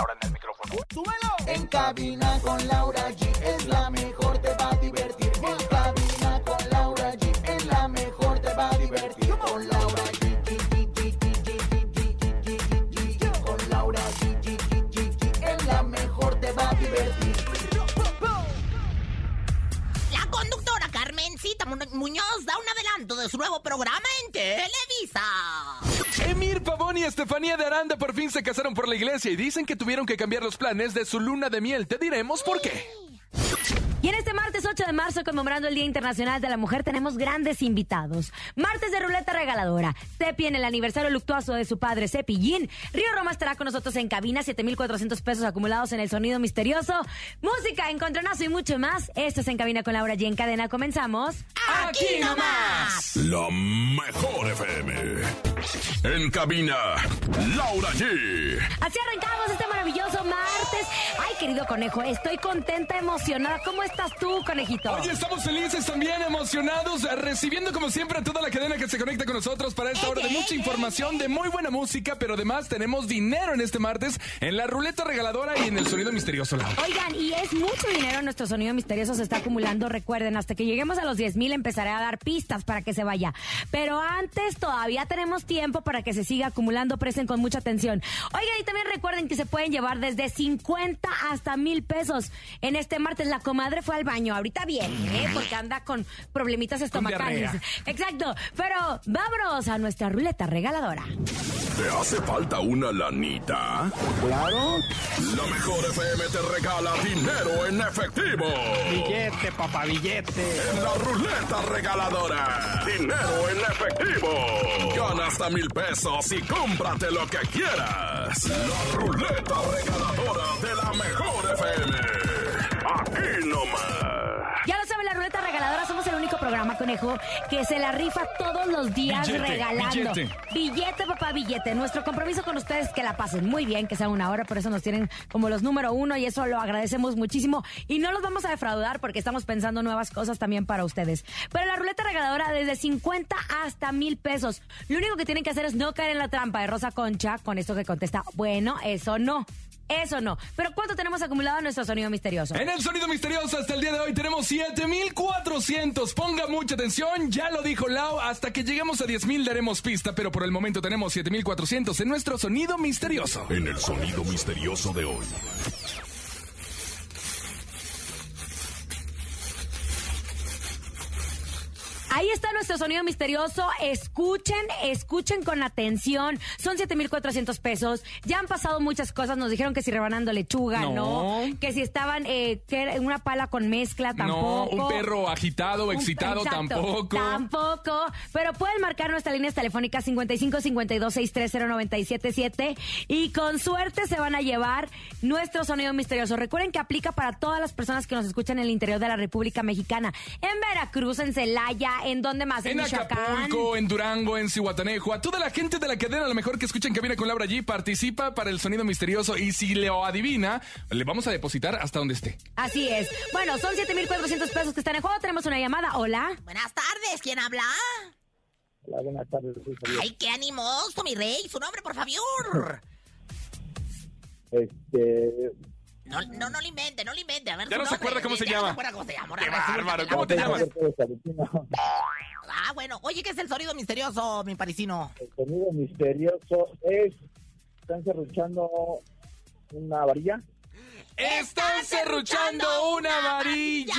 Laura en el micrófono. ¡Súbelo! En cabina con Laura G es la mejor, te va a divertir. En cabina con Laura G es la mejor, te va a divertir. Con Laura G. Con Laura G. Es la mejor, te va a divertir. La conductora Carmencita Muñoz da un adelanto de su nuevo programa en Televisa. Emir Pavón y Estefanía de Aranda por fin se casaron por la iglesia y dicen que tuvieron que cambiar los planes de su luna de miel. Te diremos por qué. En este martes 8 de marzo, conmemorando el Día Internacional de la Mujer, tenemos grandes invitados. Martes de ruleta regaladora. Tepi en el aniversario luctuoso de su padre, Cepillín. Río Roma estará con nosotros en cabina, 7,400 pesos acumulados en el sonido misterioso. Música, encontronazo y mucho más. Esto es En Cabina con Laura G. En cadena comenzamos. ¡Aquí nomás! La mejor FM. En cabina, Laura G. Así arrancamos este maravilloso martes. Ay, querido conejo, estoy contenta, emocionada. ¿Cómo estás tú, conejito? Oye, estamos felices, también emocionados, recibiendo como siempre a toda la cadena que se conecta con nosotros para esta hora de mucha información, de muy buena música, pero además tenemos dinero en este martes en la ruleta regaladora y en el sonido misterioso, Laura. Oigan, y es mucho dinero, nuestro sonido misterioso se está acumulando. Recuerden, hasta que lleguemos a los 10 mil empezaré a dar pistas para que se vaya. Pero antes todavía tenemos tiempo para que se siga acumulando. Presten con mucha atención. Oigan, y también recuerden que se pueden llevar desde 50 hasta mil pesos. En este martes la comadre fue al baño. Ahorita viene, ¿eh? porque anda con problemitas estomacales. Exacto. Pero vámonos a nuestra ruleta regaladora. ¿Te hace falta una lanita? Claro. La mejor FM te regala dinero en efectivo. Billete, papá, billete. En la ruleta regaladora. Dinero en efectivo. Gana hasta mil pesos y cómprate lo que quieras. La ruleta regaladora de la mejor FM. Aquí nomás. Ya lo saben, la ruleta regaladora somos el único programa, conejo, que se la rifa todos los días Billete, regalando. billete. Billete, papá, billete. Nuestro compromiso con ustedes es que la pasen muy bien, que sea una hora, por eso nos tienen como los número uno y eso lo agradecemos muchísimo. Y no los vamos a defraudar porque estamos pensando nuevas cosas también para ustedes. Pero la ruleta regaladora desde 50 hasta mil pesos. Lo único que tienen que hacer es no caer en la trampa de Rosa Concha con esto que contesta, bueno, eso no. Eso no. Pero ¿cuánto tenemos acumulado en nuestro sonido misterioso? En el sonido misterioso hasta el día de hoy tenemos 7400. Ponga mucha atención, ya lo dijo Lau, hasta que lleguemos a 10000 daremos pista, pero por el momento tenemos 7400 en nuestro sonido misterioso. En el sonido misterioso de hoy. Ahí está nuestro sonido misterioso. Escuchen, escuchen con atención. Son 7,400 pesos. Ya han pasado muchas cosas. Nos dijeron que si rebanando lechuga, no. No. Que si estaban eh, que era una pala con mezcla, No, tampoco. un perro agitado o excitado exacto, tampoco. Tampoco. Pero pueden marcar nuestras líneas telefónicas 55 52 630 977 y con suerte se van a llevar nuestro sonido misterioso. Recuerden que aplica para todas las personas que nos escuchan en el interior de la República Mexicana. En Veracruz, en Celaya, en donde más, en, En. Acapulco, en Durango, en Cihuatanejo, a toda la gente de la cadena, a lo mejor que escuchen Cabina con Laura G, participa para el sonido misterioso y si lo adivina, le vamos a depositar hasta donde esté. Así es. Bueno, son 7,400 pesos que están en juego. Tenemos una llamada. Hola. Buenas tardes, ¿quién habla? Hola, buenas tardes. Ay, qué animoso, mi rey. Su nombre, por favor. Este. No, no, no lo invente, no lo invente. A ver, Ya no se nombre. acuerda cómo se Ya no llama. acuerda cómo se llama. Qué bárbaro, ¿cómo te llamas? Ah, bueno. Oye, ¿qué es el sonido misterioso, mi parisino? El sonido misterioso es. Están cerruchando una varilla. ¡Están serruchando una varilla!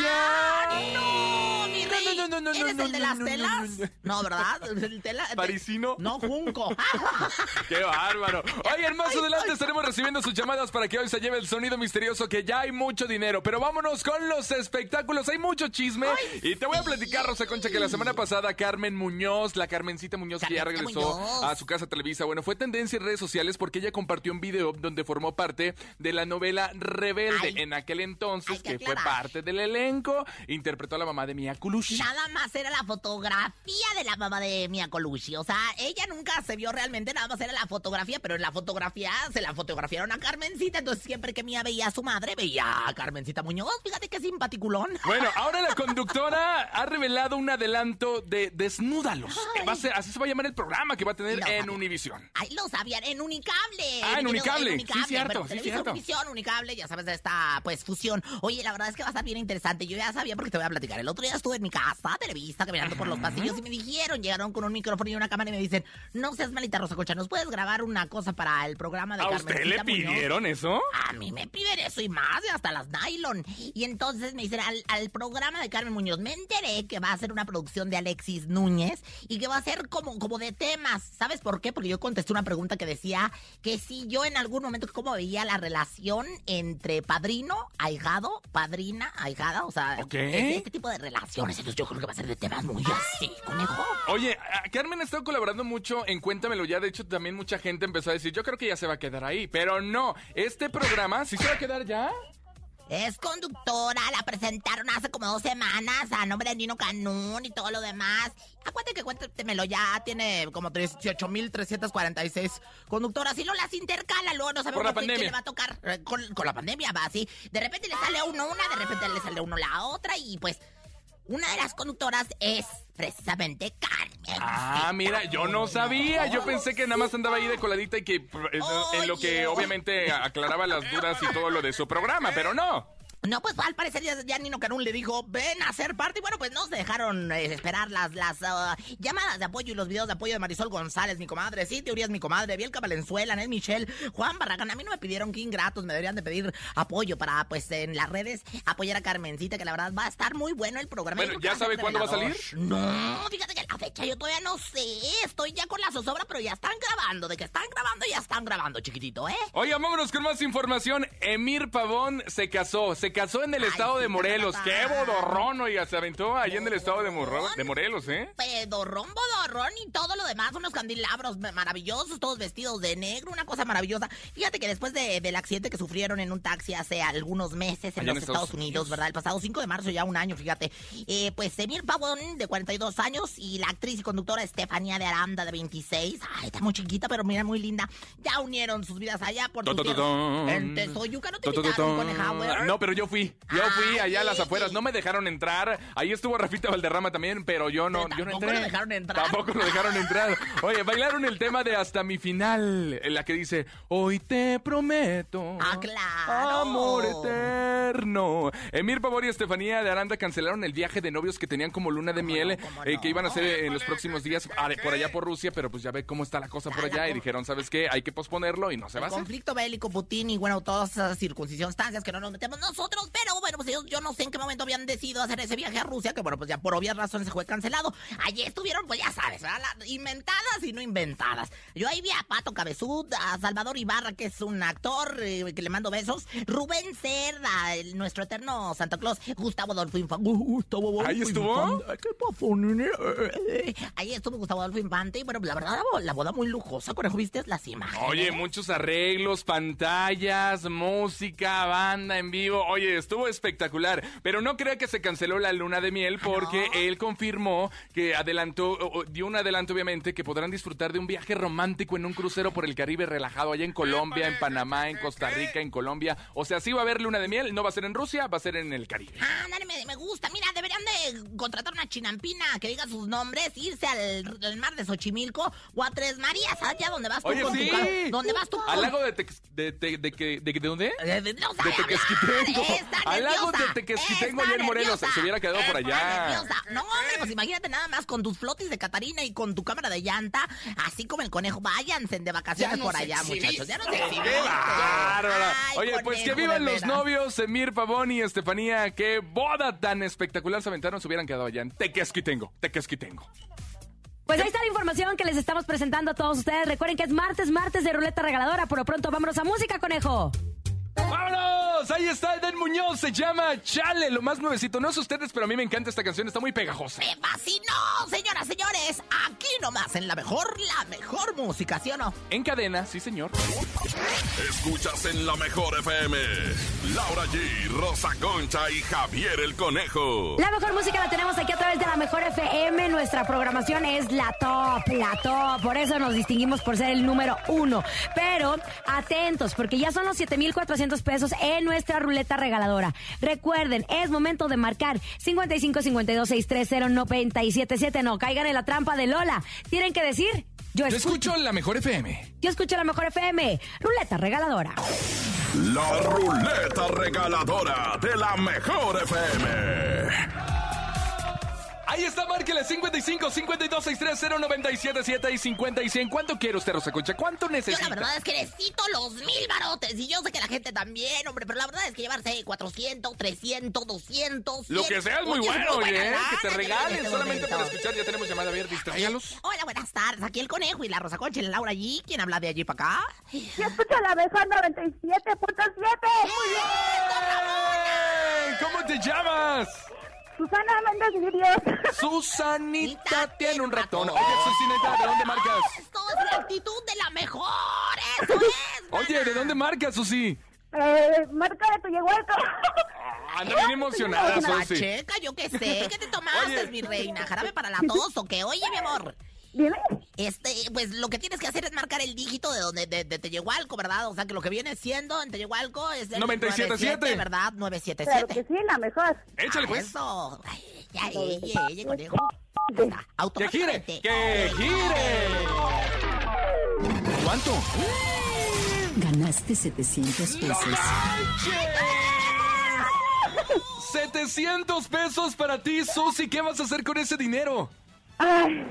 ¡No, mi rey! no, no, no, ¿Eres no, el de no, las no, no, telas? no, no. No, ¿verdad? El tela- ¿Parisino? No, Junco. ¡Qué bárbaro! Oigan, más Ay, adelante ay. estaremos recibiendo sus llamadas para que hoy se lleve el sonido misterioso que ya hay mucho dinero. Pero vámonos con los espectáculos. Hay mucho chisme. y te voy a platicar, Rosa Concha, que la semana pasada Carmen Muñoz, la Carmencita Muñoz, que ya regresó Muñoz. a su casa Televisa, bueno, fue tendencia en redes sociales porque ella compartió un video donde formó parte de la novela Rebelde. Ay. en aquel entonces, Hay que que fue parte del elenco, interpretó a la mamá de Mia Colucci. Nada más era la fotografía de la mamá de Mia Colucci. O sea, ella nunca se vio realmente, nada más era la fotografía, pero en la fotografía se la fotografiaron a Carmencita. Entonces, siempre que Mia veía a su madre, veía a Carmencita Muñoz. Fíjate qué simpaticulón. Bueno, ahora la conductora ha revelado un adelanto de Desnúdalos. Ay. Va a ser, así se va a llamar el programa que va a tener en. Univisión. Ahí lo sabían, en Unicable. Ah, en Mi querido, Unicable. Sí, cierto, sí, cierto. Univisión, Unicable, ya sabes de esta, pues, fusión. Oye, la verdad es que va a estar bien interesante. Yo ya sabía porque te voy a platicar. El otro día estuve en mi casa, Televisa, caminando por los pasillos y me dijeron, llegaron con un micrófono y una cámara y me dicen, no seas malita, Rosa Concha, ¿nos puedes grabar una cosa para el programa de ¿A usted le Carmencita Muñoz?" pidieron eso? A mí me piden eso y más, y hasta las nylon. Y entonces me dicen, al, al programa de Carmen Muñoz, me enteré que va a ser una producción de Alexis Núñez y que va a ser como, como de temas. ¿Sabes por qué? Porque yo contesté una pregunta que decía que si yo en algún momento, cómo veía la relación entre padrino, ahijado, padrina, ahijada, o sea, Ok. este, este tipo de relaciones. Entonces yo creo que va a ser de temas muy así, conejo. Oye, Carmen ha estado colaborando mucho en Cuéntamelo ya. De hecho, también mucha gente empezó a decir, yo creo que ya se va a quedar ahí. Pero no, este programa, ¿sí se va a quedar ya? Es conductora, la presentaron hace como dos semanas a nombre de Nino Canún y todo lo demás. Acuérdate que cuéntemelo ya, tiene como 18.346 conductoras y luego las intercala, luego no sabemos qué- le va a tocar. Eh, Con, con la pandemia va así. De repente le sale a uno una, de repente le sale a uno la otra y pues una de las conductoras es precisamente Carmen. Ah, mira, yo no sabía. Yo pensé que nada más andaba ahí de coladita y que eh, en lo que obviamente aclaraba las dudas y todo lo de su programa, pero no. No, pues al parecer ya, ya Nino Canún le dijo, ven a ser parte. Y bueno, pues no se dejaron eh, esperar las, las ah, llamadas de apoyo y los videos de apoyo de Marisol González, mi comadre. Sí, Teorías, mi comadre. Bielka Valenzuela, Nel Michelle, Juan Barragán. A mí no me pidieron que ingratos, me deberían de pedir apoyo para, pues, en las redes apoyar a Carmencita, que la verdad va a estar muy bueno el programa. Bueno, ¿ya sabe cuándo va a salir? No, fíjate que la fecha yo todavía no sé. Estoy ya con la zozobra, pero ya están grabando. De que están grabando, ya están grabando, chiquitito, ¿eh? Oigan, vámonos con más información. Emir Pavón se casó. Se casó en el Ay, estado de Morelos. papá. ¡Qué bodorrón! Oiga, se aventó ahí en el estado de, Morro- de Morelos, ¿eh? pedorrón, bodorrón y todo lo demás, unos candelabros maravillosos, todos vestidos de negro, una cosa maravillosa. Fíjate que después de- del accidente que sufrieron en un taxi hace algunos meses en Allá en los Estados Estados Unidos, Unidos. ¿verdad? El pasado 5 de marzo, ya un año, fíjate. Eh, pues Emir Pavón, de 42 años, y la actriz y conductora Estefanía de Aranda, de 26. Ay, está muy chiquita, pero mira, muy linda. Ya unieron sus vidas allá por. En Tezoyuca no te invitaron. No, pero yo fui. Yo fui Ay, allá a las afueras. No me dejaron entrar. Ahí estuvo Rafita Valderrama también, pero yo no, yo no tampoco entré. lo dejaron entrar. Tampoco lo dejaron entrar. Oye, bailaron el tema de Hasta mi final, en la que dice, hoy te prometo. Ah, claro. Amor eterno. Emir Pavor y Estefanía de Aranda cancelaron el viaje de novios que tenían como luna de miel, eh, que iban a hacer en los próximos días ah, por allá por Rusia, pero pues ya ve cómo está la cosa por Ah, allá y dijeron, ¿sabes qué? Hay que posponerlo y no se va a hacer. conflicto bélico, Putin y bueno, todas esas circunstancias que no nos metemos nosotros, pero bueno, pues ellos, yo no sé en qué momento habían decidido hacer ese viaje a Rusia, que bueno, pues ya por obvias razones se fue cancelado. Allí estuvieron, pues ya sabes, inventadas y no inventadas. Yo ahí vi a Pato Cabezud, a Salvador Ibarra, que es un actor eh, que le mando besos, Rubén Cerda, el- nuestro eterno Santa Claus, Gustavo Adolfo Infante. Gustavo Adolfo ¿Ahí estuvo? ¿Qué pasó, nene? Ahí estuvo Gustavo Adolfo Infante y bueno, pues la verdad, la boda, la boda muy lujosa, conejo, ¿viste las imágenes? Oye, muchos arreglos, pantallas, música, banda en vivo. Oye, estuvo espectacular. Pero no crea que se canceló la luna de miel porque no? él confirmó que adelantó, o- o dio un adelanto obviamente, que podrán disfrutar de un viaje romántico en un crucero por el Caribe relajado allá en Colombia, en Panamá, en Costa Rica, en Colombia. O sea, sí va a haber luna de miel, no va a ser en Rusia, va a ser en el Caribe. Ah, dale, me, me gusta. Mira, deberían de contratar una chinampina que diga sus nombres, irse al, al mar de Xochimilco o a Tres Marías, allá donde vas tú Oye, con sí. tu. ¿Dónde vas tú? Al lago de, Tex- de, de, de, de, de dónde? Eh, de- no de. Tequesquitengo. Está al lago de Tequesquitengo en Morelos. Se hubiera quedado por allá. nerviosa. No, hombre, pues imagínate nada más con tus flotis de Catarina y con tu cámara de llanta, así como el conejo. Váyanse de vacaciones por allá, muchachos. Ya no se ¡Qué bárbara! Oye, pues que vivan los novios, Emir Pavón y Estefanía. Qué boda tan espectacular se aventaron, se hubieran quedado allá en Tequesquitengo. Tequesquitengo. Pues ahí está la información que les estamos presentando a todos ustedes. Recuerden que es martes, martes de ruleta regaladora. Por lo pronto, vámonos a música, conejo. ¡Vámonos! Ahí está Eden Muñoz, se llama Chale, lo más nuevecito. No sé ustedes, pero a mí me encanta esta canción, está muy pegajosa. ¡Me fascinó, señoras, señores! Aquí nomás, en la mejor, la mejor música, ¿sí o no? En cadena, sí señor. Escuchas en la mejor FM. Laura G, Rosa Concha y Javier el Conejo. La mejor música la tenemos aquí a través de la mejor FM. Nuestra programación es la top, la top. Por eso nos distinguimos por ser el número uno. Pero atentos, porque ya son los 7,400 pesos en nuestra ruleta regaladora. Recuerden, es momento de marcar 55 52 630 977. No caigan en la trampa de Lola. Tienen que decir. Yo Yo escucho, escucho la mejor FM. yo escucho la mejor FM. Ruleta regaladora. La ruleta regaladora de la mejor FM. Ahí está, márquele 55 52 630 977 y 50 y 100. ¿Cuánto quiere usted, Rosa Concha? ¿Cuánto Yo necesita? la verdad es que necesito los mil barotes. Y yo sé que la gente también, hombre. Pero la verdad es que llevarse 400, 300, 200. Lo 100. que sea es muy bueno, oye, ¿eh? lana que te en regalen este solamente para escuchar. Ya tenemos llamada abierta, distráigalos. Hola, buenas tardes. Aquí el conejo y la Rosa Concha y la Laura allí. ¿Quién habla de allí para acá? Yo escucho la mejor 97.7. Muy bien. ¿Cómo te llamas? Susana Méndez Virios. Susanita tiene un ratón. Oye, Susanita, ¿de dónde marcas? Esto es la actitud de la mejor. Eso es. Oye, ¿de dónde marcas, Susi? Eh, marca de tu yegualco. Anda bien emocionada, La Susi. checa, yo qué sé. ¿Qué te tomaste, Oye. mi reina? ¿Jarabe para la tos o qué? Oye, mi amor. Dime. Este, pues lo que tienes que hacer es marcar el dígito de donde de, de Teyehualco, ¿verdad? O sea, que lo que viene siendo en Teyehualco es el 97.7. 97, ¿verdad? Claro 977. que sí, la mejor. Échale, pues. Eso. Ay, ya, ella, ella, conejo. ¡Que gire! ¡Que gire! ¿Cuánto? Ganaste 700 ¡No pesos. manches! 700 pesos para ti, Susi. ¿Qué vas a hacer con ese dinero? Ay,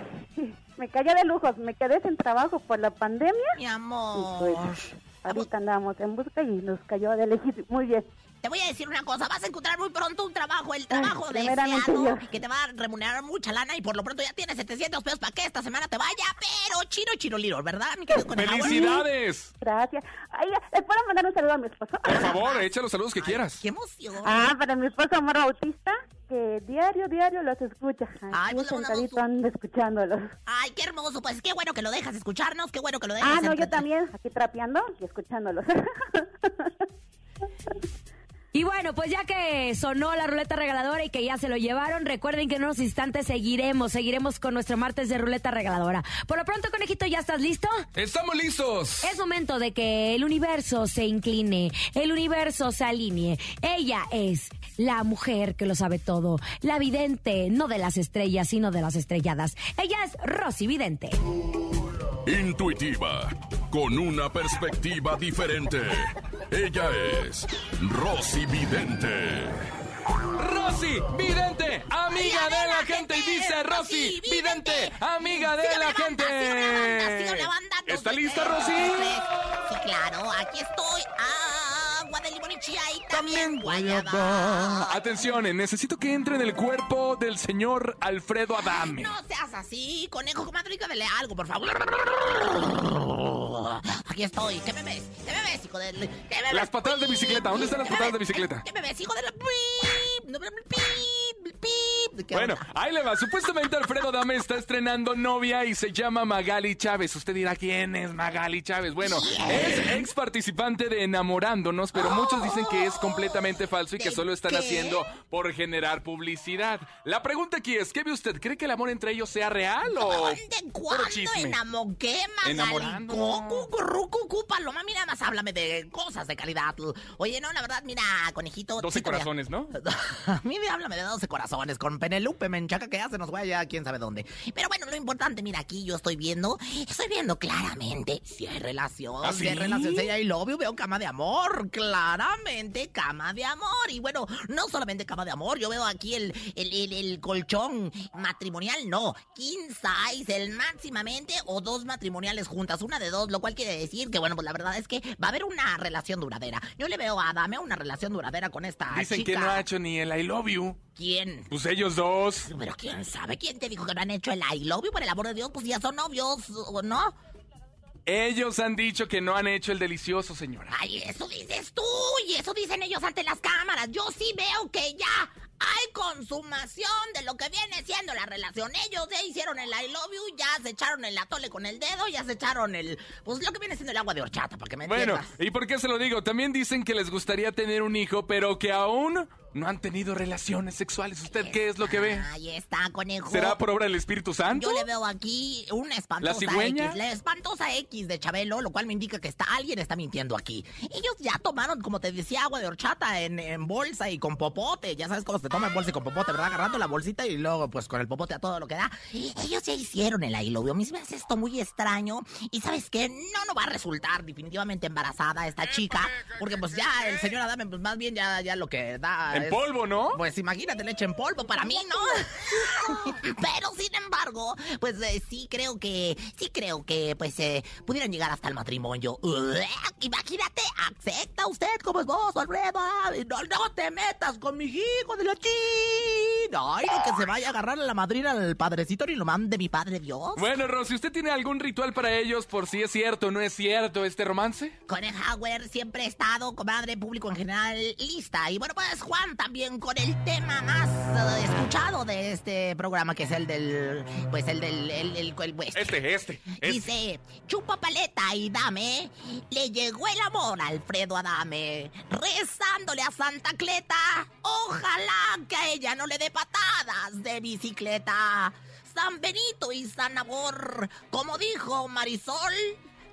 me cayó de lujos. Me quedé sin trabajo por la pandemia. Mi Y amor. pues, ahorita andamos en busca y nos cayó de elegir. Muy bien. Te voy a decir una cosa, vas a encontrar muy pronto un trabajo, el trabajo primeramente deseado, que te va a remunerar mucha lana y por lo pronto ya tienes 700 pesos para que esta semana te vaya, pero chino, chino, liro, ¿verdad, mi querido? ¡Felicidades! Gracias. Ay, ¿Les puedo mandar un saludo a mi esposo? Por favor, echa los saludos que quieras. ¡Qué emoción! Ah, para mi esposo Amor Bautista, que diario, diario los escucha. Ay, pues sentadito un- ando escuchándolos. Ay, qué hermoso, pues qué bueno que lo dejas escucharnos, qué bueno que lo dejas. Ah, no, yo también, aquí trapeando y escuchándolos. Y bueno, pues ya que sonó la ruleta regaladora y que ya se lo llevaron, recuerden que en unos instantes seguiremos, seguiremos con nuestro martes de ruleta regaladora. Por lo pronto, conejito, ¿ya estás listo? ¡Estamos listos! Es momento de que el universo se incline, el universo se alinee. Ella es la mujer que lo sabe todo, la vidente, no de las estrellas, sino de las estrelladas. Ella es Rosy Vidente. Intuitiva, con una perspectiva diferente. Ella es Rosy Vidente. Rosy, vidente, amiga de la gente. Y dice Rosy, vidente, amiga de la gente. ¿Está lista. Rosy? Sí, claro, aquí estoy. También guayaba. Atención, eh, necesito que entre en el cuerpo del señor Alfredo Adame. No seas así, conejo comadre, dígame algo, por favor. Aquí estoy. ¿Qué me ves? ¿Qué me ves, hijo de... ¿Qué me Las patadas de bicicleta, ¿dónde están las ¿Qué me patadas de bicicleta? ¿Qué me ves, hijo de la... Bueno, onda? ahí le va. Supuestamente Alfredo Adame está estrenando novia y se llama Magali Chávez. Usted dirá, ¿quién es Magali Chávez? Bueno, es ex participante de Enamorándonos, pero muchos dicen que es completamente falso y que ¿De solo están qué? haciendo por generar publicidad. La pregunta aquí es, ¿qué ve usted? ¿Cree que el amor entre ellos sea real o puro ¿Cuándo? chisme? ¿Enamo qué, Magali? Enamorando. Coco, currucu, cu, paloma, mira, más háblame de cosas de calidad. Oye, no, la verdad, mira, conejito... 12 sí te voy a- corazones, ¿no? A mí me háblame de 12 corazones con Guadalupe Menchaca que ya se nos vaya quién sabe dónde. Pero bueno, lo importante, mira, aquí yo estoy viendo, estoy viendo claramente si hay relación, ¿Ah, si hay sí? relación, si hay love, veo cama de amor, claramente cama de amor. Y bueno, no solamente cama de amor, yo veo aquí el, el, el- el colchón matrimonial, no, king size, el máximamente o dos matrimoniales juntas, una de dos, lo cual quiere decir que bueno, pues la verdad es que va a haber una relación duradera. Yo le veo a Adame una relación duradera con esta Dicen chica. que no ha hecho ni el I love you. ¿Quién? Pues ellos dos. Pero quién sabe, ¿quién te dijo que no han hecho el I love you? Por el amor de Dios, pues ya son novios, ¿o no? Ellos han dicho que no han hecho el delicioso, señora. Ay, eso dices tú y eso dicen ellos ante las cámaras. Yo sí veo que ya hay consumación de lo que viene siendo la relación. Ellos ya hicieron el I love you, ya se echaron el atole con el dedo, ya se echaron el... Pues lo que viene siendo el agua de horchata, para que me Bueno, entiendas. ¿y por qué se lo digo? También dicen que les gustaría tener un hijo, pero que aún no han tenido relaciones sexuales. ¿Usted qué es lo que ve? Ahí está, conejo. ¿Será por obra del Espíritu Santo? Yo le veo aquí una espantosa ¿La cigüeña? X, la espantosa X de Chabelo, lo cual me indica que está alguien está mintiendo aquí. Ellos ya tomaron, como te decía, agua de horchata en, en bolsa y con popote. Ya sabes cómo se toma en bolsa y con popote, ¿verdad? Agarrando la bolsita y luego, pues, con el popote a todo lo que da. Ellos ya hicieron el I love you. A mí se me hace esto muy extraño. Y ¿sabes qué? No, no va a resultar definitivamente embarazada esta chica. Porque, pues, ya el señor Adame, pues, más bien ya, ya lo que da En es- polvo, ¿no? pues imagínate, leche en polvo, para mí no. Pero sin embargo, pues eh, sí creo que, sí creo que, pues, eh, pudieran llegar hasta el matrimonio. Imagínate, acepta usted como esposo, Alfredo. No, no te metas con mi hijo de la Doki! Night! Que se vaya a agarrar a la madrina al padrecito ni lo mande mi padre Dios. Bueno, Rosy, ¿usted tiene algún ritual para ellos por si es cierto o no es cierto este romance? Con el Hauer siempre he estado, comadre, público en general, lista. Y bueno, pues Juan también con el tema más eh, escuchado de este programa, que es el del. Pues el del. El, el- el- pues, Este, este, este. Dice, chupa paleta y dame, le llegó el amor a Alfredo Adame, rezándole a Santa Cleta, ojalá que a ella no le dé de bicicleta. San Benito y San como dijo Marisol,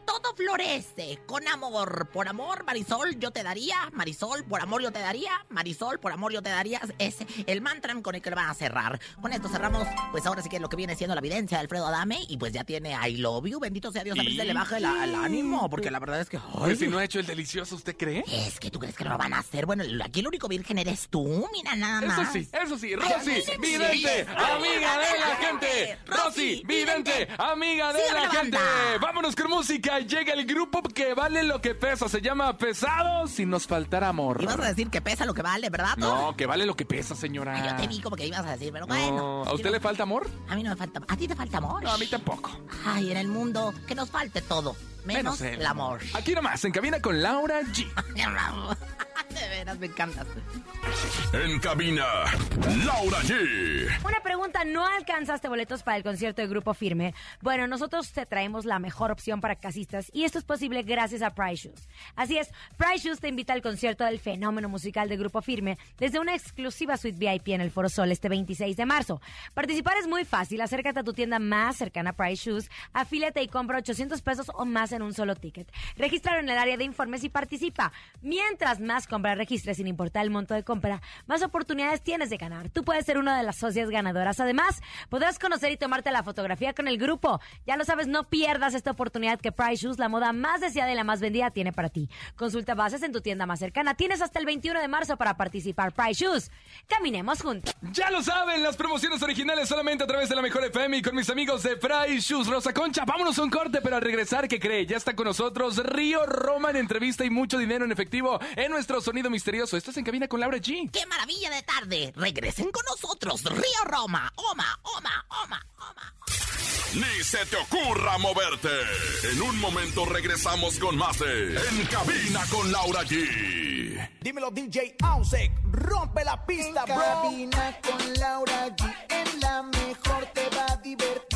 todo florece con amor. Por amor, Marisol, yo te daría. Marisol, por amor, yo te daría. Marisol, por amor, yo te daría. Es el mantra con el que lo van a cerrar. Con esto cerramos, pues ahora sí que lo que viene siendo la evidencia de Alfredo Adame. Y pues ya tiene I love you. Bendito sea Dios, a veces se le baja el, el ánimo. Porque la verdad es que. ay, Pues si no ha hecho el delicioso, ¿usted cree? es que tú crees que no lo van a hacer. Bueno, aquí el único virgen eres tú. Mira nada más. Eso sí, eso sí. Rosy, Ay, vidente, amiga de la gente. Rosy, vidente, amiga de la gente. Vámonos con música. Llega el grupo que vale lo que pesa. Se llama Pesado si nos faltara amor. Ibas a decir que pesa lo que vale, ¿verdad? No, que vale lo que pesa, Ay, señora. Yo te vi como que ibas a decir, pero No, bueno. ¿A usted le falta amor? A mí no me falta. ¿A ti te falta amor? No, a mí tampoco. Ay, en el mundo que nos falte todo, menos, el amor. Aquí nomás, en cabina con Laura G. De veras, me encantas. En cabina, Laura G. Una pregunta, ¿no alcanzaste boletos para el concierto de Grupo Firme? Bueno, nosotros te traemos la mejor opción para casistas y esto es posible gracias a Price Shoes. Así es, Price Shoes te invita al concierto del fenómeno musical de Grupo Firme desde una exclusiva suite VIP en el Foro Sol este 26 de marzo. Participar es muy fácil, acércate a tu tienda más cercana a Price Shoes, afíliate y compra 800 pesos o más en un solo ticket. Regístralo en el área de informes y participa. Mientras más compras registres sin importar el monto de compra, más oportunidades tienes de ganar. Tú puedes ser una de las socias ganadoras. Además, podrás conocer y tomarte la fotografía con el grupo. Ya lo sabes, no pierdas esta oportunidad que Price Shoes, la moda más deseada y la más vendida, tiene para ti. Consulta bases en tu tienda más cercana. Tienes hasta el 21 de marzo para participar. Price Shoes. Caminemos juntos. Ya lo saben, las promociones originales solamente a través de la Mejor FM y con mis amigos de Fry Shoes Rosa Concha. Vámonos a un corte, pero al regresar, ¿qué cree? Ya está con nosotros Río Roma en entrevista y mucho dinero en efectivo en nuestro sonido misterioso. Esto es en cabina con Laura G. ¡Qué maravilla de tarde! Regresen con nosotros, Río Roma. Oma, oma, oma, oma. Ni se te ocurra moverte. En un momento regresamos con más de En cabina con Laura G. Dímelo DJ Ausek, rompe la pista, En bro. cabina con Laura G. En la mejor te va a divertir.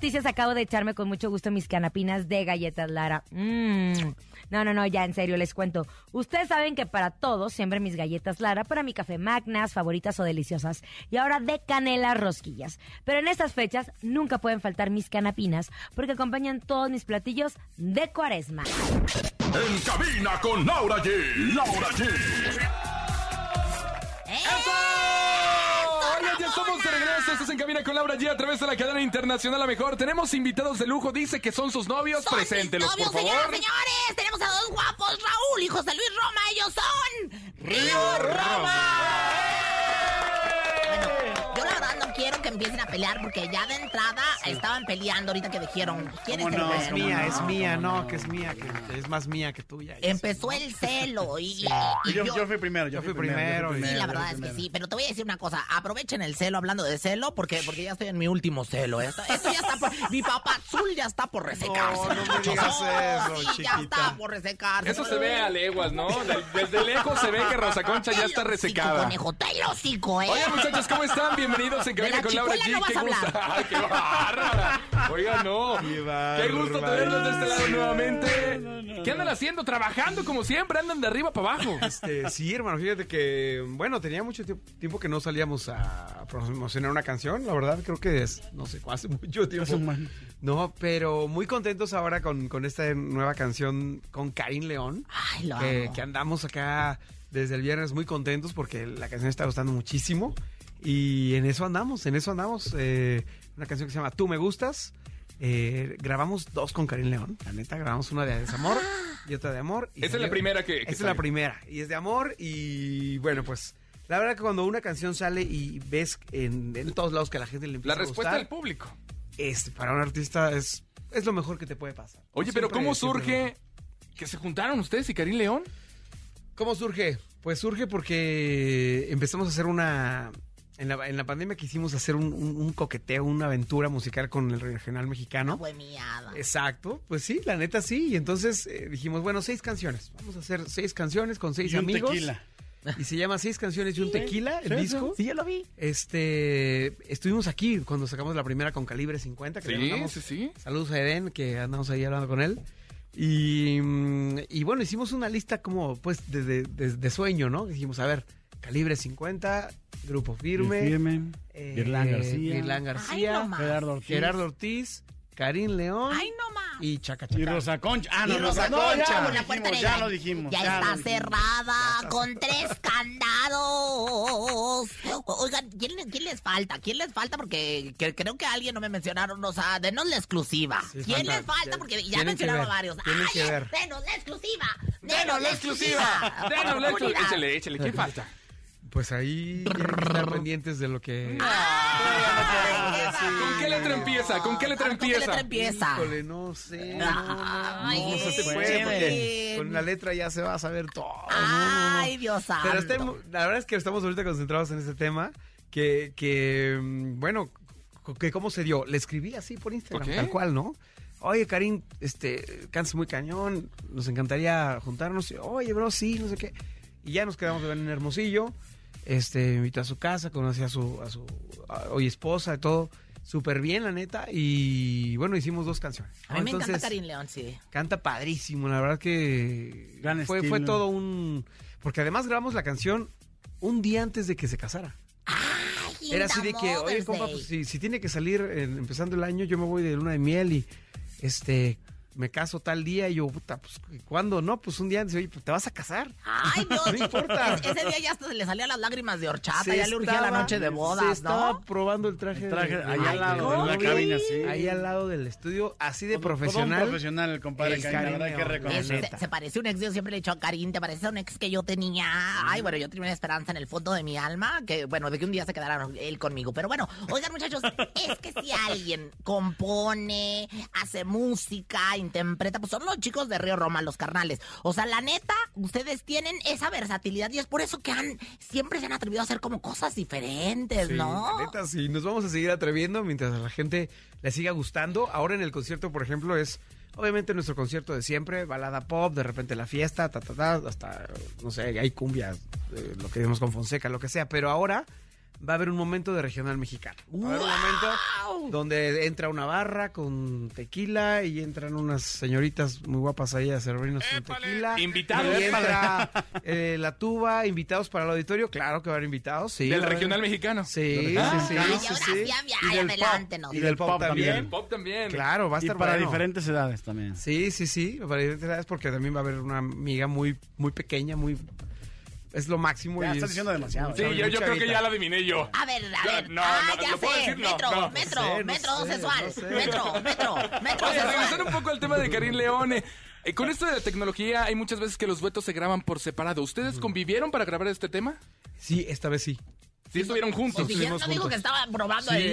Noticias acabo de echarme con mucho gusto mis canapinas de galletas Lara. Mmm. No, no, no, ya en serio les cuento. Ustedes saben que para todos siempre mis galletas Lara, para mi café magnas, favoritas o deliciosas. Y ahora de canela rosquillas. Pero en estas fechas nunca pueden faltar mis canapinas porque acompañan todos mis platillos de cuaresma. En cabina con Laura G. Laura G. ¡Eso! Estamos de regreso. Estás en cabina con Laura G a través de la cadena internacional La Mejor. Tenemos invitados de lujo. Dice que son sus novios. Son Preséntelos, mis novios, por favor. señoras, señores. Tenemos a dos guapos, Raúl y José Luis Roma. Ellos son Río Roma. Bueno, que empiecen a pelear porque ya de entrada estaban peleando ahorita que dijeron quién es ¿Cómo el no? Es mía, es mía, no, que es mía, que es más mía que tuya. Empezó el celo y, y- y Yo, yo fui primero, yo fui primero, Sí, la verdad es que sí, pero te voy a decir una cosa, aprovechen el celo hablando de celo porque porque ya estoy en mi último celo. Esto, esto ya está por mi papá azul ya está por resecarse. No, no me muchachos. digas Oh, eso, sí, ya está por resecarse. Eso se ve a leguas, ¿no? Desde lejos se ve que Rosa Concha ya está resecada. Conejo, te ¿eh? Oye, muchachos, ¿cómo están? Bienvenidos en Cabina la con Laura G. no qué gusto. Ay, qué bárbara. Oiga, no. Qué, gusto tenerlos de este lado nuevamente. ¿Qué andan haciendo? Trabajando como siempre, andan de arriba para abajo. Este, sí, hermano, fíjate que, bueno, tenía mucho tiemp- tiempo que no salíamos a promocionar una canción, la verdad, creo que es, no sé, hace mucho tiempo. No, pero muy contentos ahora con, con esta nueva canción con Karim León, Ay, lo que, amo. que andamos acá desde el viernes muy contentos porque la canción está gustando muchísimo y en eso andamos, en eso andamos. eh, una canción que se llama Tú me gustas. Eh, grabamos dos con Karim León, la neta, grabamos una de desamor y otra de amor. y Esa es la primera que- que Esa es la primera y es de amor y bueno, pues la verdad que cuando una canción sale y ves en, en todos lados que a la gente le La empieza a respuesta gustar, del público. este, para un artista es, es lo mejor que te puede pasar. Oye, pero ¿cómo surge que se juntaron ustedes y Karim León? ¿Cómo surge? Pues surge porque empezamos a hacer una... En la, en la pandemia quisimos hacer un, un- un coqueteo, una aventura musical con el regional mexicano. Fue miada. Exacto, pues sí, la neta sí. Y entonces eh, dijimos, bueno, seis canciones. Vamos a hacer seis canciones con seis Y un amigos. tequila. Y se llama Seis canciones y un tequila, el sí, disco. Sí, yo lo vi. Este, estuvimos aquí cuando sacamos la primera con calibre 50. Que Sí, sí, sí. Saludos a Eden, que andamos ahí hablando con él. Y, mm, y bueno, hicimos una lista como, pues, de, de- de- de sueño, ¿no? Dijimos, a ver, calibre 50, Grupo Firme, Firme. eh, García. Virlán Ay, García, no. Gerardo Ortiz. Gerardo Ortiz, Karim León Ay, no más. y Chaca Y Chaca. Rosa Concha. Ah, Y no, Rosa no, Concha. ya lo La puerta dijimos, negra. ya lo dijimos. Ya, ya está lo cerrada con tres candados. Oigan, ¿quién, le- quién les falta? ¿Quién les falta? Porque que- creo que alguien no me mencionaron. O sea, denos la exclusiva. Sí, ¿Quién falta. les falta? Porque ya mencionaron ver, varios. tienen Ay, que ver. denos la exclusiva. Denos la exclusiva. Denos la exclusiva. Échale, échale. ¿Qué falta? Pues ahí tienen que estar pendientes de lo que... ¿Con qué letra empieza? ¿Con qué letra ¿Con qué letra empieza? empieza? Híjole, no sé. No, no, no, Ay, no, no se puede porque con la letra ya se va a saber todo. Ay, Dios santo. Pero estemos- la verdad es que estamos ahorita concentrados en ese tema. Que, que mm, bueno, que cómo se dio. Le escribí así por Instagram, tal cual, ¿no? Oye, Karim, este, cantas muy cañón, nos encantaría juntarnos. Oye, bro, sí, no sé qué. Y ya nos quedamos de ver en Hermosillo. Este, me invitó a su casa, conocí a su, a su a- hoy esposa y todo. Súper bien, la neta. Y bueno, hicimos dos canciones. A mí me encanta Karim León, sí. Canta padrísimo, la verdad que Gran fue, estilo. fue todo un... Porque además grabamos la canción un día antes de que se casara. Ay, Era así de que, oye, compa, pues si, si tiene que salir en- empezando el año, yo me voy de luna de miel y este me caso tal día y yo, puta, pues ¿cuándo? No, pues un día antes, oye, pues te vas a casar. Ay, Dios, No importa. es- ese día ya hasta se le salían las lágrimas de horchata, Se ya le urgía la noche de Se bodas, estaba ¿no? probando el traje. El traje de- allá de- al lado, de en la cabina, sí. Ahí al lado del estudio, así de Todo- todo un profesional. profesional el compadre El la verdad hay que reconocer. Se, se parece un ex, yo siempre le he dicho a Karim, te parece a un ex que yo tenía. Ay, bueno, yo tenía una esperanza en el fondo de mi alma, que bueno, de que un día se quedara él conmigo. Pero bueno, oigan muchachos, es que si alguien compone, hace música, interpreta, pues son los chicos de Río Roma, los carnales. O sea, la neta, ustedes tienen esa versatilidad y es por eso que han siempre se han atrevido a hacer como cosas diferentes, Sí, ¿no? la neta, sí. Nos vamos a seguir atreviendo mientras a la gente le siga gustando. Ahora en el concierto, por ejemplo, es obviamente nuestro concierto de siempre, balada pop, de repente la fiesta, ta, ta, ta, hasta, no sé, hay cumbias, eh, lo que vimos con Fonseca, lo que sea. Pero ahora va a haber un momento de regional mexicano. Va a haber un momento donde entra una barra con tequila y entran unas señoritas muy guapas ahí a servirnos un tequila. Invitados. Y entra eh, la tuba, invitados para el auditorio. Claro que va a haber invitados, sí. Del regional mexicano. Sí, Ah, sí, sí, sí, ahora sí. sí, ya, ya, Y del pop. adelántenos. Y del pop también. Pop también. Claro, va a Y estar para bueno. diferentes edades también. Sí, sí, sí, para diferentes edades porque también va a haber una amiga muy, muy pequeña, muy... Es lo máximo. Ya y estás es- diciendo demasiado. Sí, yo, creo que ya la adiviné yo. A ver, a ver. no, ah, no, ya ¿lo puedo sé. decir? Metro, no. metro, No sé, no metro sé, sexual. no sé. Metro, metro, metro Oye, regresando sexual. un poco al tema de Karim Leone. eh, con esto de la tecnología, hay muchas veces que los duetos se graban por separado. ¿Ustedes convivieron para grabar este tema? Sí, esta vez sí. Sí, estuvieron juntos. Pues estuvimos no dijo que estaba probando Sí. el,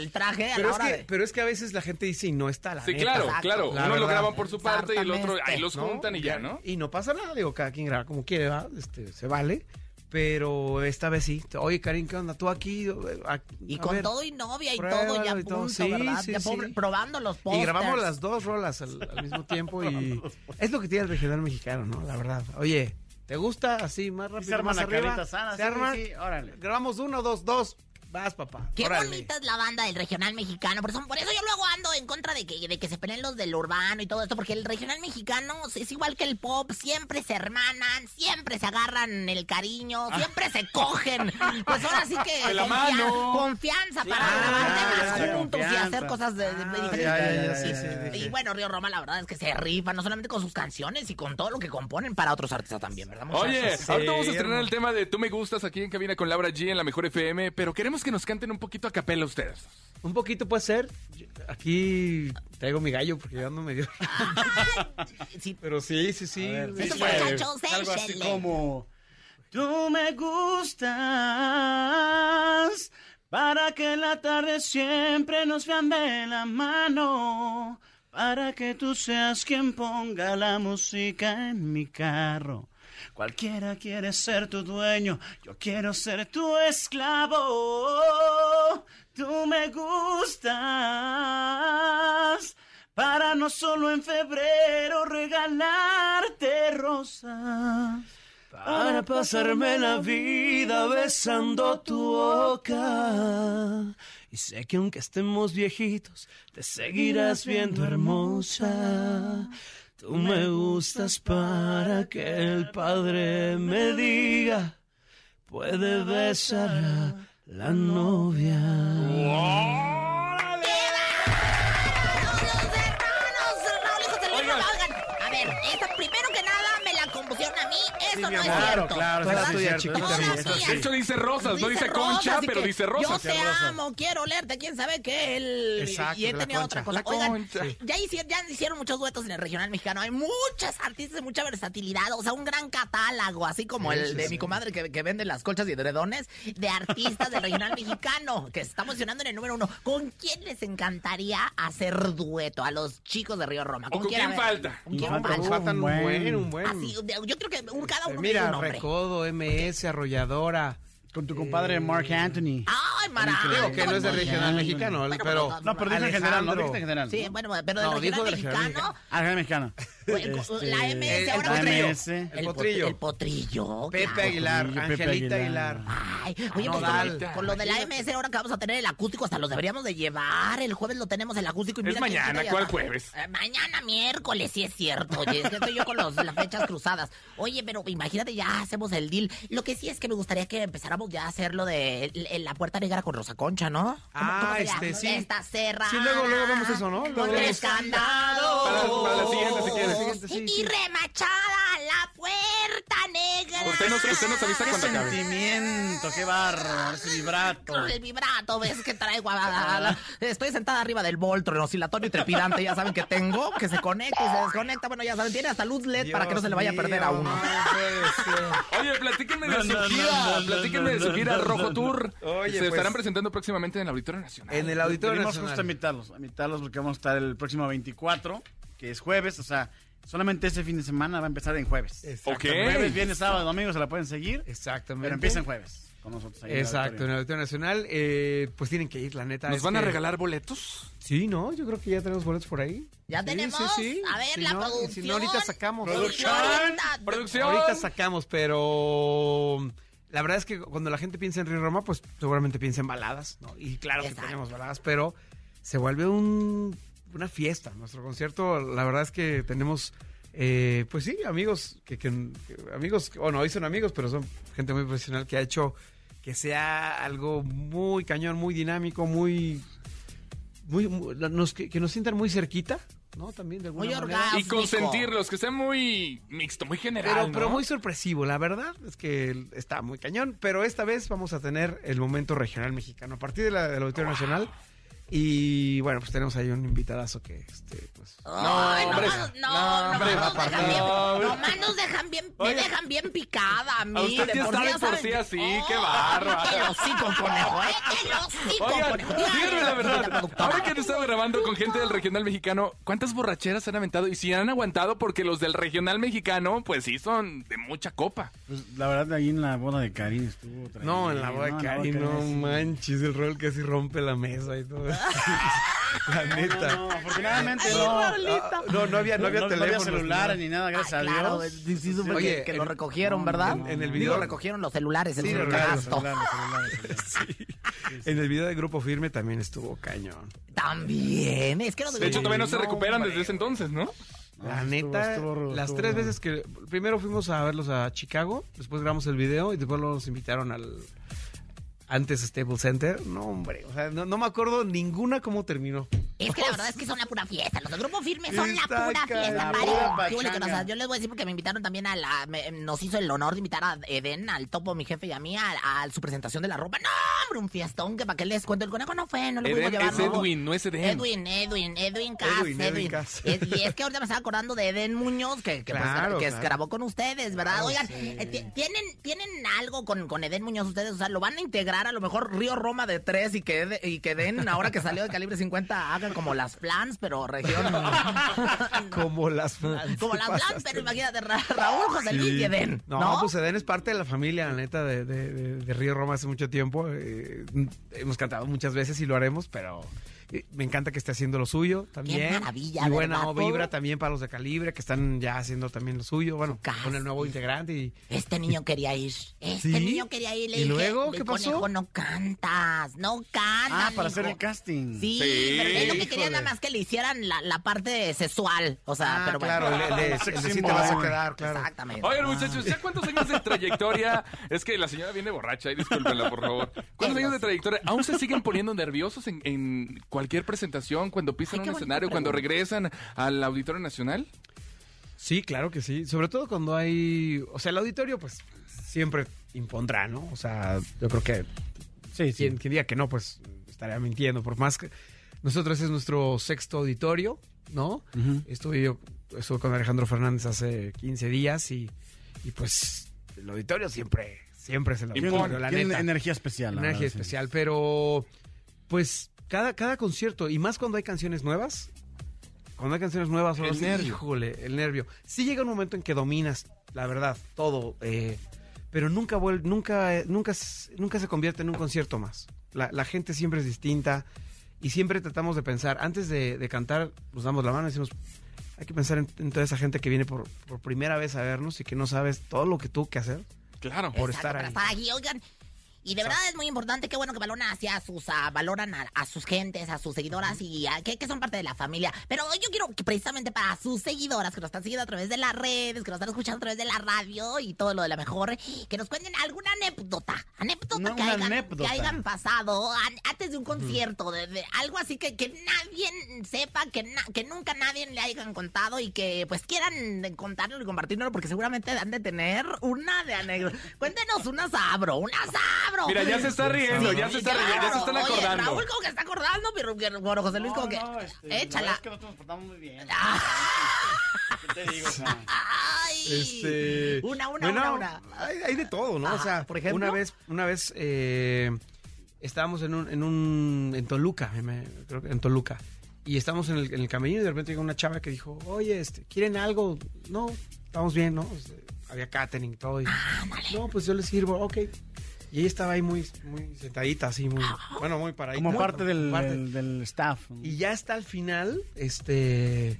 el traje a Pero la es, hora que, de... pero es que a veces la gente dice y no está la Sí, neta. claro, Exacto. claro. La Uno lo verdad. graban por su parte y el otro ahí los ¿no? juntan y ya, ¿no? Y no pasa nada, digo, cada quien graba como quiere, ¿verdad? Este, se vale. Pero esta vez sí. Oye, Karim, ¿qué onda? Tú aquí. eh, a- Y a con ver. todo y novia y todo ya y punto, Sí, ¿verdad? sí, ya sí. probando los Y pósters. grabamos las dos rolas al, al mismo tiempo y es lo que tiene el regional mexicano, ¿no? La verdad. Oye, ¿te gusta así más rápido, se arman más a arriba? sana, ¿Se sí, arman? sí, órale. Grabamos uno, dos, dos. Vas, papá. Qué Órale. bonita es la banda del regional mexicano. Por eso, por eso yo luego ando en contra de que, de que se peleen los del urbano y todo esto, porque el regional mexicano es igual que el pop, siempre se hermanan, siempre se agarran el cariño, siempre se cogen. Pues ahora sí que De la confia- mano. confianza para Ah, grabar temas juntos y hacer cosas de, de- de Ah, diferentes. ya, ya, ya, Sí, sí, sí. sí, Y bueno, Río Roma, la verdad es que se rifa, no solamente con sus canciones y con todo lo que componen para otros artistas también, ¿verdad? muchachos? Oye, Sí, ahorita vamos a estrenar el tema de Tú me gustas aquí en cabina con Laura G en la Mejor FM, pero queremos que nos canten un poquito a capela ustedes. Un poquito puede ser. Aquí traigo mi gallo porque yo ando medio. Sí, Pero sí, sí, sí. Ver, Eso, sí, muchachos, Algo así como... Tú me gustas para que en la tarde siempre nos vean de la mano, para que tú seas quien ponga la música en mi carro. Cualquiera quiere ser tu dueño, yo quiero ser tu esclavo. Tú me gustas para no solo en febrero regalarte rosas. Para pasarme la vida besando tu boca. Y sé que aunque estemos viejitos, te seguirás viendo hermosa. Tú me gustas para que el padre me diga, puede besar a la novia. Eso no mi es amor. cierto. Claro, chiquita, eso sí. De hecho dice rosas, no dice concha, pero dice Yo rosas. te amo, quiero olerte, quién sabe qué. El... Exacto, y tenido concha. otra cosa. La Oigan, concha. ya, hicieron, ya hicieron muchos duetos en el regional mexicano. Hay muchas artistas de mucha versatilidad, o sea, un gran catálogo, así como Sí, el de sí. mi comadre que, que vende las colchas y edredones, de artistas del regional mexicano, que se está posicionando en el número uno. ¿Con quién les encantaría hacer dueto a los chicos de Río Roma? ¿O con quién, quién falta? ¿Con quién Falta un buen. buen, un buen. Así, yo creo que un, cada Eh, uno tiene Mira. Recodo, MS, Arrolladora. Con tu compadre Mark Anthony. Ay, Mara. Digo que no es de regional mexicano, Bueno, pero. pero No, pero dice en general, no dijiste en general. Sí, bueno, pero del No, dijo regional del regional mexicano, Ah, es mexicano. Este, la MS el ahora potrillo. MS. El pot- potrillo. El potrillo. Pepe claro. Aguilar, Pepe Angelita Aguilar. Aguilar. Ay, oye, pues con, con lo de la MS ahora que vamos a tener el acústico, hasta los deberíamos de llevar. El jueves lo tenemos el acústico. Y Es mira quién mañana, ¿cuál jueves? Eh, mañana miércoles, sí es cierto. Oye, es que estoy yo con los, las fechas cruzadas. Oye, pero imagínate, ya hacemos el deal. Lo que sí es que me gustaría que empezáramos ya a hacer lo de el- el- la puerta negra con Rosa Concha, ¿no? ¿Cómo- Ah, este, sí. Está cerrada. Sí, luego- luego vemos eso, ¿no? Luego Con tres candados. Para- para la siguiente, si quieres. Siguiente, sí, y sí. remachada la puerta negra. Usted nos, usted nos avisa ¡Qué cuando acabe. sentimiento! ¡Qué bárbaro! Ese vibrato. El vibrato, ves que traigo a la- la- Estoy sentada arriba del Voltron, oscilatorio y trepidante, ya saben que tengo, que se conecta y se desconecta. Bueno, ya saben, tiene hasta luz LED para que no se le vaya a perder a uno. no. Oye, platíquenme de No, su no, gira, platíquenme de su gira Rojo Tour. Oye, Se pues- estarán presentando próximamente en el Auditorio Nacional. En el Auditorio Nacional. justo a invitarlos, a invitarlos porque vamos a estar el próximo 24, que es jueves, o sea, solamente ese fin de semana va a empezar en jueves. Exactamente. Jueves, viernes, sábado, domingo se la pueden seguir, Exactamente. pero empieza en jueves con nosotros. ahí en el Exacto, en el Auditorio Nacional. eh, pues tienen que ir, la neta. ¿Nos van a regalar boletos? Sí, ¿no? Yo creo que ya tenemos boletos por ahí. Ya Sí, tenemos. sí, sí. A ver, Si la no, producción. Si no, ahorita sacamos. Producción. Producción. Ahorita sacamos, pero la verdad es que cuando la gente piensa en Río Roma, pues seguramente piensa en baladas, ¿no? Y claro que tenemos baladas, pero se vuelve un, una fiesta. Nuestro concierto, la verdad es que tenemos, eh, pues sí, amigos, que, que- que- amigos, bueno, hoy son amigos, pero son gente muy profesional que ha hecho que sea algo muy cañón, muy dinámico, muy, muy, muy- nos, que, que nos sientan muy cerquita, ¿no? También de alguna Muy manera. orgánico. Y consentirlos, que sea muy mixto, muy general. Pero, ¿no? pero muy sorpresivo, la verdad es que está muy cañón. Pero esta vez vamos a tener el momento regional mexicano a partir de la, del Auditorio Nacional. Y bueno, pues tenemos ahí un invitadazo que, este, pues. Ay, hombre. nomás- no, No, hombre, nomás nos dejan bien. No, nomás nos dejan bien, me Oye. dejan bien picada a mí. A usted de por sí, por así, qué Oh. Que los conejo, ¿eh? Que los conejo. díganme la verdad. Ahora que han estado grabando con gente del regional mexicano, ¿cuántas borracheras han aventado? Y si han aguantado, porque los del regional mexicano, pues sí, son de mucha copa. Pues la verdad, ahí en la boda de Karin estuvo. No, en la boda de ¿no? Cari, En la boda no de Karin, sí. manches, el rol casi rompe la mesa y todo. la neta. No, no, afortunadamente No, no. ah, no, no había, no había no, teléfonos. celulares ni nada, gracias Ah, a claro, Dios. sí, sí, Oye, que, en- lo recogieron, ¿verdad? en- en el Digo, video- recogieron los celulares, el. Celulares, celulares, celulares. En el video de Grupo Firme también estuvo cañón. También, es que los De hecho, todavía no se no, recuperan hombre. desde ese entonces, ¿no? La No, estuvo- neta, estuvo- las estuvo- tres veces que... Primero fuimos a verlos a Chicago, después grabamos el video y después nos invitaron al... Antes Stable Center. No, hombre, o sea, no, no me acuerdo ninguna cómo terminó. Es que la verdad es que son la pura fiesta. Los de Grupo Firme son la pura fiesta. Nos- pachanga. yo les voy a decir porque me invitaron también a la. me- nos hizo el honor de invitar a Eden, al topo, mi jefe y a mí, a, a su presentación de la ropa. No, hombre, un fiestón que para qué les cuento. El conejo no fue, no lo pudimos llevar. es. Edwin, no es Eden. Edwin, Edwin, Edwin Cass, Edwin, Edwin. Edwin Cass. Es- y es que ahorita me estaba acordando de Eden Muñoz, que, que, pues, Claro, que claro. grabó con ustedes, ¿verdad? Claro, Oigan, sí. eh, ti- ¿tienen, ¿tienen algo con, con Eden Muñoz ustedes? O sea, ¿lo van a integrar a lo mejor Río Roma de tres y que, y que Den, ahora que salió de calibre 50, hagan como las flans, pero región... Como las flans. como las pasaste. pero imagínate, Ra- Raúl, José Luis y Eden, No, ¿no? pues Eden es parte de la familia, la neta, de, de- de- de Río Roma hace mucho tiempo. Eh, hemos cantado muchas veces y lo haremos, pero eh, me encanta que esté haciendo lo suyo también. Qué maravilla, Y buena ¿verdad? vibra también para los de Calibre, que están ya haciendo también lo suyo. Bueno, con el nuevo integrante. Y, Este niño quería ir. Este ¿Sí? niño quería ir. Le ¿Y dije, luego? "De ¿Qué pasó?" Conejo, no cantas, no cantas. Ah, para mijo". hacer el casting. Sí, Sí, pero es lo que quería nada más que le hicieran la, la parte sexual. O sea, Ah, pero bueno. claro, le, le- de sí te vas a quedar, claro. Exactamente. Oigan, muchachos, ¿ya cuántos años de trayectoria? Es que la señora viene borracha, y discúlpenla, por favor. ¿Cuántos años de trayectoria? ¿Aún se siguen poniendo nerviosos en, en cualquier presentación, cuando pisan Ay, un escenario, cuando regresan al Auditorio Nacional? Sí, claro que sí. Sobre todo cuando hay. O sea, el auditorio, pues siempre impondrá, ¿no? O sea, yo creo que Sí, sí. quien, quien diga que no, pues estaría mintiendo. Por más que nosotros es nuestro sexto auditorio, ¿no? Ujú. Estuve yo estuve con Alejandro Fernández hace 15 días y, y pues el auditorio siempre, siempre es el auditorio, la neta. energía especial. energía verdad, sí. especial, pero pues cada, cada concierto, y más cuando hay canciones nuevas, cuando hay canciones nuevas, El nervio. híjole, el nervio. Sí llega un momento en que dominas, la verdad, todo, eh, pero nunca vuel- nunca, eh, nunca, s- nunca se convierte en un concierto más. La, la gente siempre es distinta y siempre tratamos de pensar, antes de, de cantar, nos damos la mano y decimos, hay que pensar en, en toda esa gente que viene por, por primera vez a vernos y que no sabes todo lo que tuvo que hacer Claro. por Exacto, estar para ahí. estar oigan. Y de verdad es muy importante, qué bueno que valoran hacia sus, ah, valoran a, a sus gentes, a sus seguidoras y a- que, que son parte de la familia. Pero yo quiero que precisamente para sus seguidoras que nos están siguiendo a través de las redes, que nos están escuchando a través de la radio y todo lo de la mejor, que nos cuenten alguna anécdota, anécdota, Una- que, hayan, anécdota. que hayan pasado an- antes de un concierto, de, de algo así que, que nadie sepa, que, na- que nunca nadie le hayan contado y que pues quieran contarlo y compartirlo porque seguramente han de tener una de anécdota. Cuéntenos una sabro, una sabro. Mira, ya se está riendo, ya se está riendo, ya se están Oye, acordando. Raúl como que está acordando, pero bueno, José Luis como que... No, este, échala. es que nosotros nos portamos muy bien. Ah. ¿Qué te digo? O sea, Ay. Este, Una, una, bueno, una, una. Hay, hay de todo, ¿no? Ajá, o sea, ¿por ejemplo? una vez, una vez eh, estábamos en un, en un, en Toluca, me- creo que en Toluca, y estábamos en el, en el y de repente llegó una chava que dijo, oye, este, ¿quieren algo? No, estamos bien, ¿no? Este, había catering y todo. Y, no, pues yo les sirvo, ok. Y ella estaba ahí muy, muy sentadita, así, muy, bueno, muy paradita. como parte del, parte. del- del staff. Y ya hasta el final, este,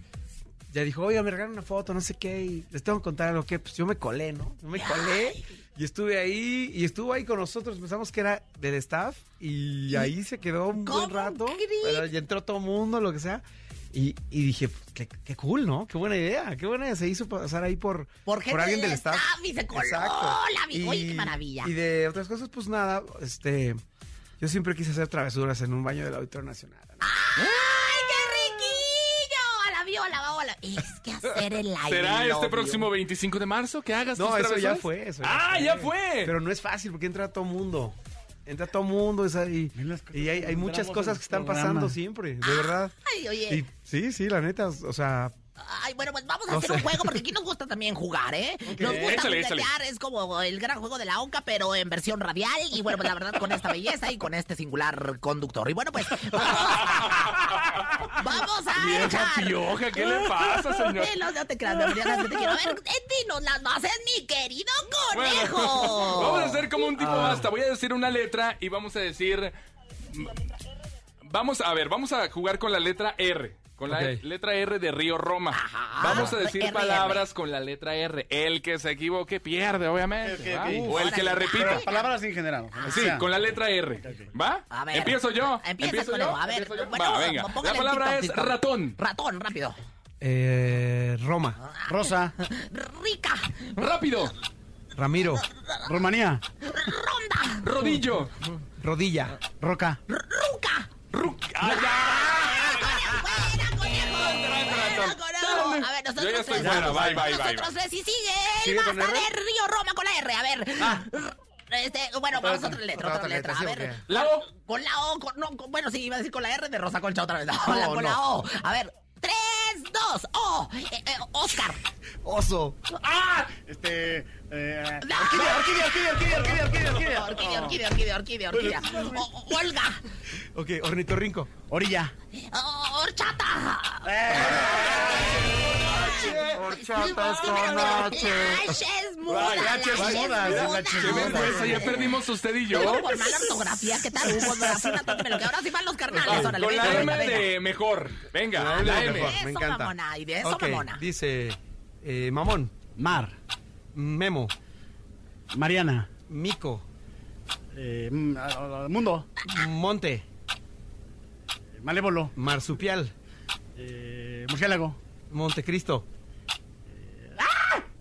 ya dijo, oiga, me regalan una foto, no sé qué, y les tengo que contar algo que, pues yo me colé, ¿no? Yo me colé y estuve ahí, y estuvo ahí con nosotros, pensamos que era del staff, y ahí se quedó un buen rato, pero ya entró todo el mundo, lo que sea. Y, y dije, pues, qué, qué cool, ¿no? Qué buena idea. Qué buena idea. Se hizo pasar ahí por, Por alguien del staff. staff y se coló la vi- Oye, qué maravilla. Y de otras cosas, pues nada, este... Yo siempre quise hacer travesuras en un baño del Auditorio Nacional. ¡Ay, qué riquillo! A la viola, a la Es que hacer el aire. ¿Será este próximo 25 de marzo que hagas No, tus eso ya fue. Eso ah, ya fue. Pero no es fácil porque entra todo mundo. Entra todo mundo es ahí, y hay, hay muchas cosas que están pasando siempre, de verdad. Ay, oye. Y sí, sí, la neta, o sea, Ay, bueno, pues vamos a No hacer sé. un juego porque aquí nos gusta también jugar, ¿eh? Nos gusta Échale, es como el gran juego de la ONCA, pero en versión radial. Y bueno, pues la verdad, con esta belleza y con este singular conductor. Y bueno, pues. Vamos, a Vieja pioja, ¿qué le pasa, señor? Eh, no, no te creas, de verdad, que te quiero. A ver, eh, dinos las bases, mi querido conejo. Vamos a hacer como un tipo Ah. basta. Voy a decir una letra y vamos a decir. Vamos a ver, vamos a jugar con la letra R. Con la letra R de Río Roma. Vamos a decir R, palabras con la letra R. El que se equivoque pierde, obviamente. O el que la repita. Pero palabras en general. Sí, con la letra R. ¿Va? A ver. Empiezo yo. Empieza, Empiezo yo. A ver, Empiezo yo. bueno, Va, venga. La palabra TikTok, es TikTok. ratón. Ratón, rápido. eh, Roma, Rosa, Rica. Rápido. Ramiro, Rumanía, Ronda. Rodillo. Rodilla, Roca, Ruca. Ru- ¡Ah, ya! nosotros Yo ya estoy tres. fuera. Bye, bye, bye, Nosotros bye. tres. Y sigue ¿Sigue el con basta de Río Roma con la R. A ver. Este, bueno, vamos a otra letra, otra, letra. A ¿sí o ver. La O. Con la O, con, no, con- bueno, sí, iba a decir con la R de Rosa Concha otra vez. No, No, la- con no. la O. A ver, tres, dos, O. Eh, eh, Oscar. Oso, ¡Ah! Este. Eh, orquídea, orquídea, orquídea, orquídea, orquídea, orquídea. Orquídea, orquídea, orquídea, orquídea, Olga. ok, ornitorrinco, Orilla. Horchata. Horchatas con H H es muda, H es muda. vergüenza, ya perdimos usted y yo. Por mala ortografía, ¿qué tal? Hugo? Que ahora sí van los carnales. Con la M de mejor. Venga, La M me encanta. y de eso, mamona. dice eh, Mamón, Mar. Memo, Mariana. Mico, Eh, mm, ah, ah, mundo. Monte, Malévolo. Marsupial, Eh, murciélago. Montecristo,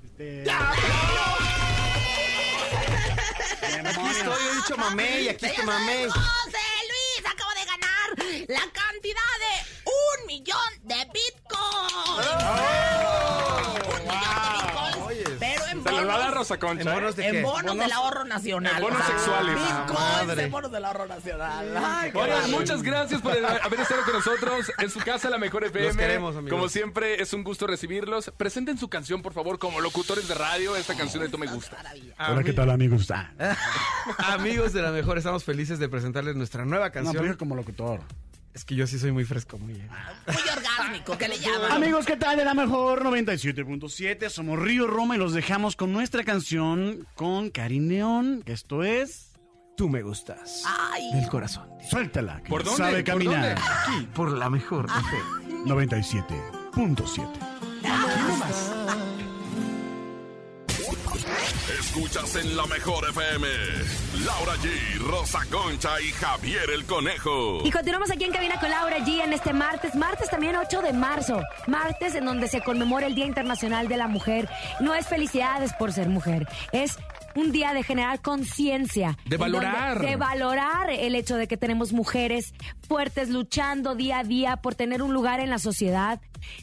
Este, Aquí estoy, he dicho mamé y aquí está mamé. José Luis acaba de ganar la cantidad de un millón de bitcoins. Un Se lo va a dar bonos, Rosa Concha. ¿En bonos ¿eh? de en bonos del ahorro nacional. en bonos sea, sexuales. Bitcoins Madre. en bonos del ahorro nacional. Ay, muchas gracias por haber estado con nosotros en su casa, la mejor FM. Los queremos, amigos. Como siempre, es un gusto recibirlos. Presenten su canción, por favor, como locutores de radio. Esta canción de Tú me gusta. Maravilla. Hola, ¿qué tal, amigos? Ah, Amigos de la mejor, estamos felices de presentarles nuestra nueva no, canción. pero yo como locutor. Es que yo sí soy muy fresco, muy bien. Muy orgásmico, que le llaman. Amigos, ¿qué tal? De la mejor 97.7. Somos Río Roma y los dejamos con nuestra canción con Karin León. que Esto es. Tú me gustas. Ay. Del corazón. Suéltala. que ¿Por dónde? Sabe ¿Por caminar. dónde? Aquí, por la mejor. FM. 97.7. Escuchas en la mejor FM. Laura G, Rosa Concha y Javier el Conejo. Y continuamos aquí en Cabina con Laura G en este martes, martes también 8 de marzo, martes en donde se conmemora el Día Internacional de la Mujer. No es felicidades por ser mujer, es un día de generar conciencia. De valorar. De valorar el hecho de que tenemos mujeres fuertes luchando día a día por tener un lugar en la sociedad,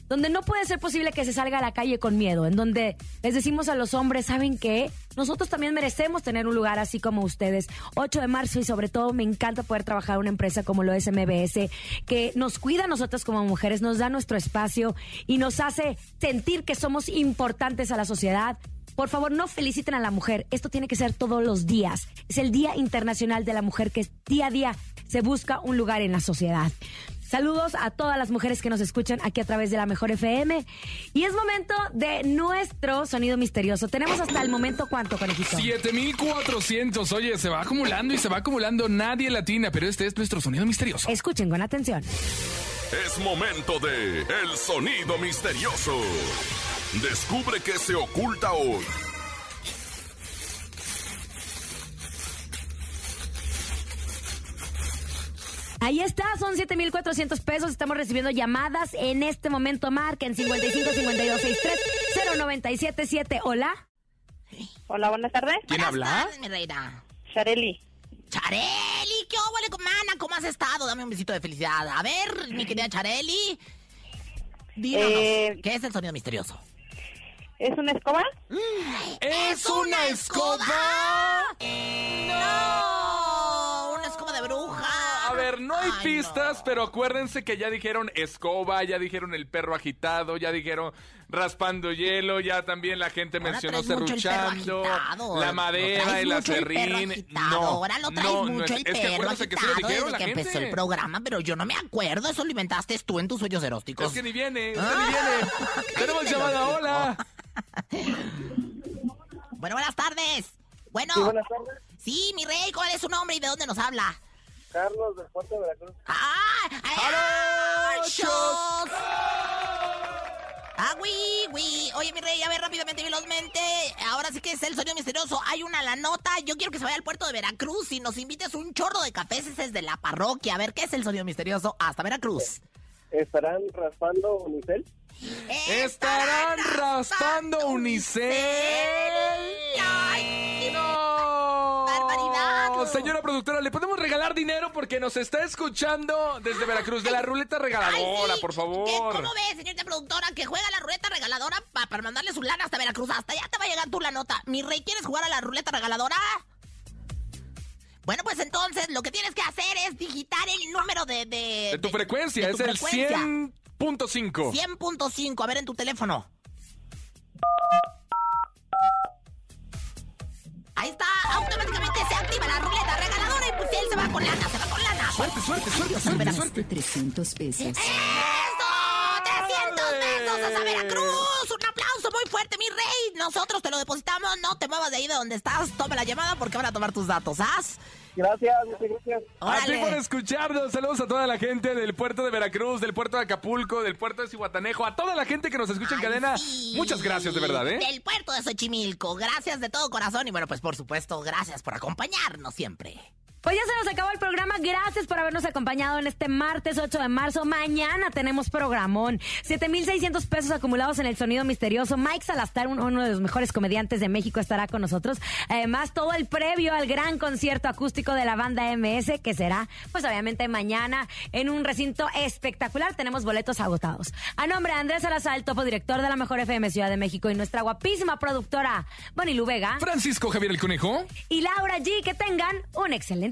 donde no puede ser posible que se salga a la calle con miedo, en donde les decimos a los hombres, ¿saben qué? Nosotros también merecemos tener un lugar así como ustedes. 8 de marzo y sobre todo me encanta poder trabajar en una empresa como lo es MBS, que nos cuida a nosotras como mujeres, nos da nuestro espacio y nos hace sentir que somos importantes a la sociedad. Por favor, no feliciten a la mujer. Esto tiene que ser todos los días. Es el Día Internacional de la Mujer que día a día se busca un lugar en la sociedad. Saludos a todas las mujeres que nos escuchan aquí a través de la Mejor FM. Y es momento de nuestro sonido misterioso. Tenemos hasta el momento cuánto, conejito. 7400. Oye, se va acumulando y se va acumulando. Nadie latina, pero este es nuestro sonido misterioso. Escuchen con atención. Es momento de El Sonido Misterioso. Descubre qué se oculta hoy. Ahí está, son 7,400 pesos. Estamos recibiendo llamadas en este momento. Marquen 55 52 63 0977. Hola. Hola, buenas tardes. ¿Quién Buenas habla? tardes, mi reina. Chareli. Chareli, ¿qué óvole, mana? ¿Cómo has estado? Dame un besito de felicidad. A ver, mi querida Chareli. Díganos, Eh, ¿qué es el sonido misterioso? ¿Es una escoba? ¡Es una escoba! ¡No! Una escoba de bruja. No hay Ay, pistas, no. pero acuérdense que ya dijeron escoba, ya dijeron el perro agitado, ya dijeron raspando hielo, ya también la gente Ahora mencionó serruchando, agitado. la madera, el acerrín. agitado. No, Ahora lo traes no, no mucho es- el es que perro acuérdense que se lo agitado dijeron desde la que gente. empezó el programa, pero yo no me acuerdo. Eso lo inventaste tú en tus sueños eróticos. Es que ni viene, Ah. ni viene. Tenemos llamada, hola. Bueno, buenas tardes. Bueno, Sí, buenas tardes. sí, mi rey, ¿cuál es su nombre y de dónde nos habla? Carlos del Puerto de Veracruz. ¡Ah! ¡Ah! ¡Ah, oui, oui! Oye, mi rey, a ver rápidamente, velozmente. Ahora sí que es el sonido misterioso. Hay una la nota. Yo quiero que se vaya al puerto de Veracruz y nos invites un chorro de cafés. Ese es de la parroquia. A ver, ¿qué es el sonido misterioso? Hasta Veracruz. ¿Estarán raspando unicel? ¿Estarán raspando unicel? ¡Ay! ¡No! ¡Barbaridad! Señora productora, ¿le podemos regalar dinero porque nos está escuchando desde Veracruz? De la ruleta Ay, regaladora, sí. por ¿Qué- favor. ¿Cómo ve, señorita productora, que juega la ruleta regaladora pa- para mandarle su lana hasta Veracruz? Hasta allá te va a llegar tú la nota. Mi rey, ¿quieres jugar a la ruleta regaladora? Bueno, pues entonces lo que tienes que hacer es digitar el número de... De, De tu frecuencia, de es tu el frecuencia. 100.5. 100.5, a ver en tu teléfono. Se va con lana, se va con lana. Suerte, suerte, suerte, suerte, suerte. 300 pesos. ¡Eso! ¡300 pesos hasta Veracruz! ¡Un aplauso muy fuerte, mi rey! Nosotros te lo depositamos, no te muevas de ahí de donde estás, toma la llamada porque van a tomar tus datos, ¿ah? Gracias, muchas gracias. A ti por escucharnos. Saludos a toda la gente del puerto de Veracruz, del puerto de Acapulco, del puerto de Cihuatanejo, a toda la gente que nos escucha en cadena. sí. Muchas gracias, de verdad, ¿eh? Del puerto de Xochimilco, gracias de todo corazón y bueno, pues por supuesto, gracias por acompañarnos siempre. Pues ya se nos acabó el programa. Gracias por habernos acompañado en este martes 8 de marzo. Mañana tenemos programón. 7,600 pesos acumulados en el sonido misterioso. Mike Salastar, un- uno de los mejores comediantes de México, estará con nosotros. Además, todo el previo al gran concierto acústico de la banda MS, que será, pues obviamente mañana, en un recinto espectacular. Tenemos boletos agotados. A nombre de Andrés Salazar, el topo director de la Mejor FM Ciudad de México y nuestra guapísima productora, Bonnie Vega Francisco Javier el Conejo. y Laura G. Que tengan un excelente